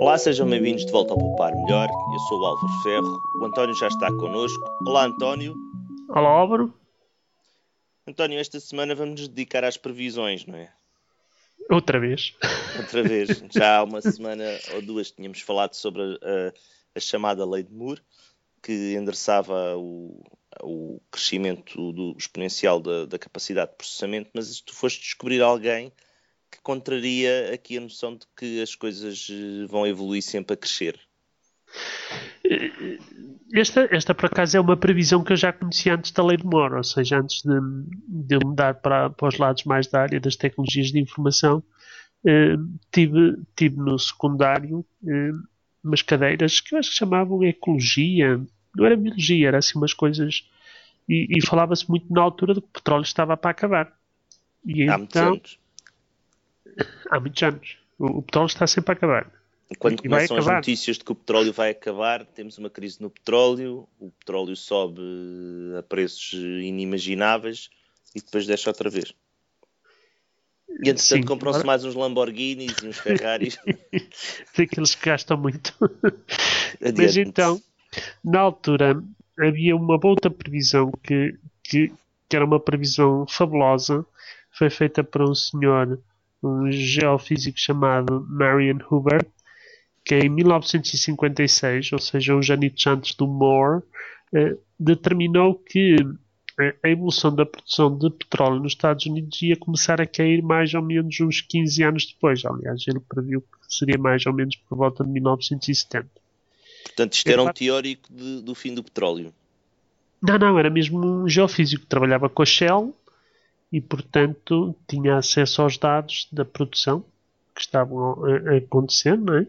Olá, sejam bem-vindos de volta ao Poupar Melhor. Eu sou o Álvaro Ferro. O António já está connosco. Olá, António. Olá, Álvaro. António, esta semana vamos nos dedicar às previsões, não é? Outra vez. Outra vez. Já há uma semana ou duas tínhamos falado sobre a, a chamada Lei de Moore, que endereçava o, o crescimento do exponencial da, da, capacidade de processamento, mas tu foste descobrir alguém que contraria aqui a noção de que as coisas eh, vão evoluir sempre a crescer. Esta, esta, por acaso, é uma previsão que eu já conhecia antes da lei de Moore, ou seja, antes de, de mudar para, para os lados mais da área das tecnologias de informação, eh, tive, tive no secundário eh, umas cadeiras que eu acho que chamavam ecologia, não era biologia, era assim umas coisas, e, e falava-se muito na altura de que o petróleo estava para acabar. E Há então, muitos anos. Há muitos anos. O, o petróleo está sempre a acabar. Quando começam as notícias de que o petróleo vai acabar, temos uma crise no petróleo, o petróleo sobe a preços inimagináveis e depois deixa outra vez. E entretanto compram-se mais uns Lamborghinis e uns Ferraris. Daqueles que gastam muito. Mas então, na altura, havia uma outra previsão que, que, que era uma previsão fabulosa. Foi feita por um senhor, um geofísico chamado Marion Hubbard, que em 1956, ou seja, uns anos antes do Moore, eh, determinou que eh, a evolução da produção de petróleo nos Estados Unidos ia começar a cair mais ou menos uns 15 anos depois. Aliás, ele previu que seria mais ou menos por volta de 1970. Portanto, isto era um teórico de, do fim do petróleo? Não, não, era mesmo um geofísico que trabalhava com a Shell e, portanto, tinha acesso aos dados da produção que estavam a, acontecer, não é?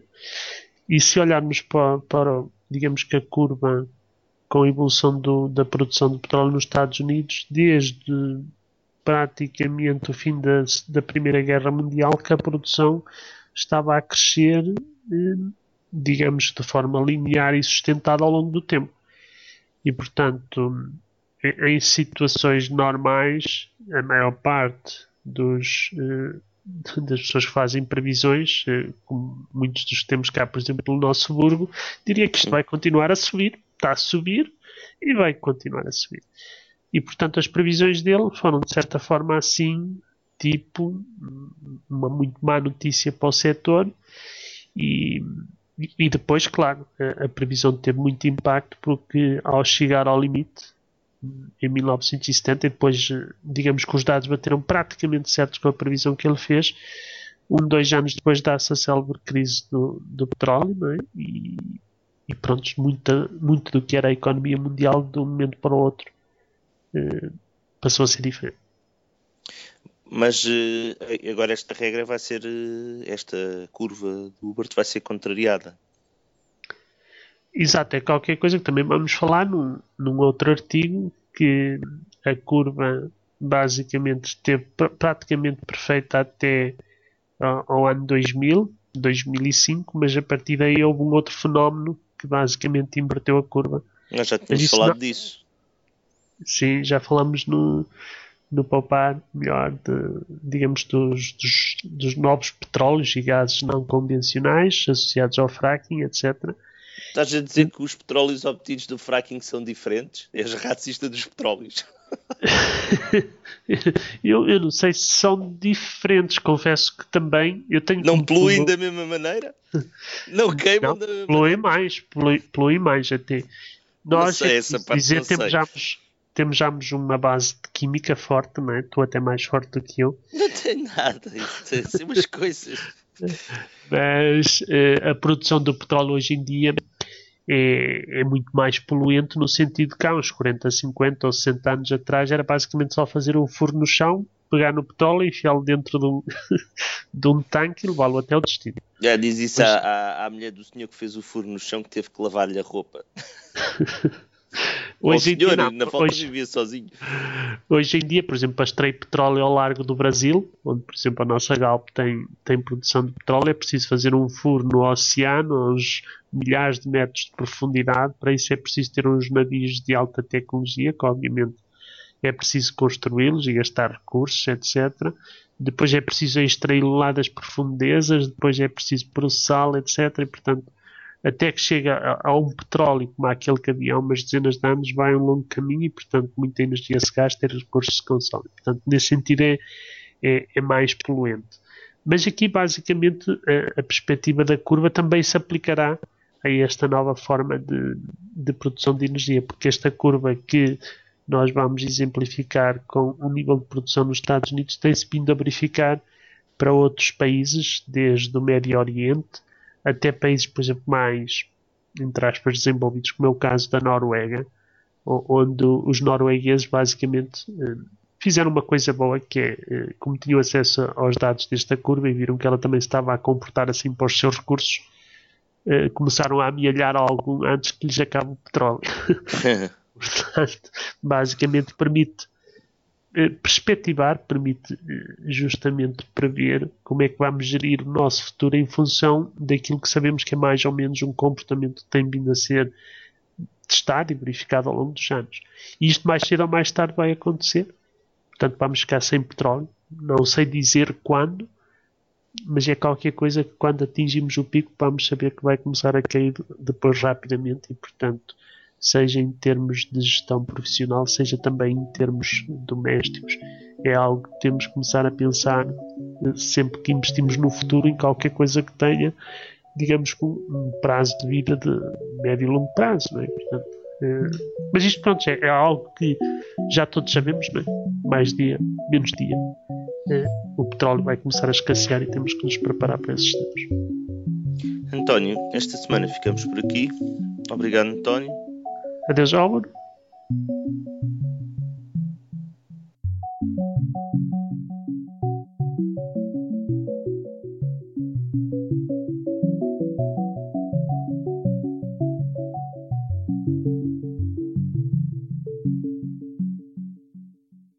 E se olharmos para, para, digamos que a curva com a evolução do, da produção de petróleo nos Estados Unidos, desde praticamente o fim da, da Primeira Guerra Mundial, que a produção estava a crescer, eh, digamos, de forma linear e sustentada ao longo do tempo. E, portanto, em situações normais, a maior parte dos, eh, das pessoas que fazem previsões, eh, como muitos dos que temos cá, por exemplo, no nosso suburbo, diria que isto vai continuar a subir, está a subir e vai continuar a subir. E portanto as previsões dele foram de certa forma assim, tipo uma muito má notícia para o setor e, e depois, claro, a, a previsão teve muito impacto porque ao chegar ao limite em 1970 e depois, digamos que os dados bateram praticamente certos com a previsão que ele fez. Um, dois anos depois dá-se a célebre crise do, do petróleo é? e, e pronto, muito, muito do que era a economia mundial de um momento para o outro eh, passou a ser diferente. Mas eh, agora esta regra vai ser, eh, esta curva do Hubert vai ser contrariada. Exato, é qualquer coisa que também vamos falar num, num outro artigo que a curva basicamente esteve pr praticamente perfeita até ao, ao ano 2000, 2005, mas a partir daí houve um outro fenómeno que basicamente inverteu a curva. Nós já tínhamos falado não... disso. Sim, já falamos no, no poupar melhor de, digamos, dos, dos, dos novos petróleos e gases não convencionais associados ao fracking, etc Estás a dizer que os petróleos obtidos do fracking são diferentes? És racista dos petróleos. eu, eu, não sei se são diferentes, confesso que também eu tenho Não poluem da mesma maneira? Não queimam não, da mesma poluem maneira? mais, poluem, poluem mais até. Nós, sei, essa parte dizer, temos já, temos já uma base de química forte, não é? Tu até mais forte do que eu. Não tenho nada, isso são umas coisas. Mas uh, a produção do petróleo hoje em dia é, é, muito mais poluente no sentido que há uns 40, 50 ou 60 anos atrás era basicamente só fazer um furo no chão, pegar no petróleo, enfiá-lo dentro de um, de um tanque e levá-lo até o destino. Já diz isso Mas... à, à, mulher do senhor que fez o furo no chão que teve que lavar-lhe a roupa. Hoje em senhor, dia, na falta sozinho. Hoje em dia, por exemplo, para extrair petróleo ao largo do Brasil, onde, por exemplo, a nossa Galp tem, tem produção de petróleo, é preciso fazer um furo no oceano, aos milhares de metros de profundidade. Para isso é preciso ter uns navios de alta tecnologia, que obviamente é preciso construí-los e gastar recursos, etc. Depois é preciso extraí-lo lá das profundezas, depois é preciso processá-lo, etc. E, portanto, até que chega a, a, um petróleo como aquele que havia há umas dezenas de anos, vai um longo caminho e, portanto, muita energia se gasta e recursos se consomem. Portanto, nesse sentido é, é, é mais poluente. Mas aqui, basicamente, a, a, perspectiva da curva também se aplicará a esta nova forma de, de produção de energia, porque esta curva que nós vamos exemplificar com o nível de produção nos Estados Unidos tem-se vindo a verificar para outros países, desde o Médio Oriente até países, por exemplo, mais, entre aspas, desenvolvidos, como é o caso da Noruega, onde os noruegueses basicamente eh, fizeram uma coisa boa que é, eh, como tinham acesso aos dados desta curva e viram que ela também estava a comportar assim para os seus recursos, eh, começaram a amealhar algo antes que lhes acabe o petróleo. Portanto, basicamente permite perspectivar permite eh, justamente prever como é que vamos gerir o nosso futuro em função daquilo que sabemos que é mais ou menos um comportamento que tem vindo a ser testado e verificado ao longo dos anos. E isto mais cedo ou mais tarde vai acontecer. Portanto, vamos ficar sem petróleo. Não sei dizer quando, mas é qualquer coisa que quando atingimos o pico vamos saber que vai começar a cair depois rapidamente e, portanto, seja em termos de gestão profissional, seja também em termos domésticos. É algo que temos que começar a pensar sempre que investimos no futuro em qualquer coisa que tenha, digamos, um prazo de vida de médio e longo prazo. Não é? Portanto, é, mas isto, pronto, é, é, algo que já todos sabemos, não é? mais dia, menos dia. É, o petróleo vai começar a escassear e temos que nos preparar para esses tempos. António, esta semana ficamos por aqui. Obrigado, António. Adeus, Álvaro.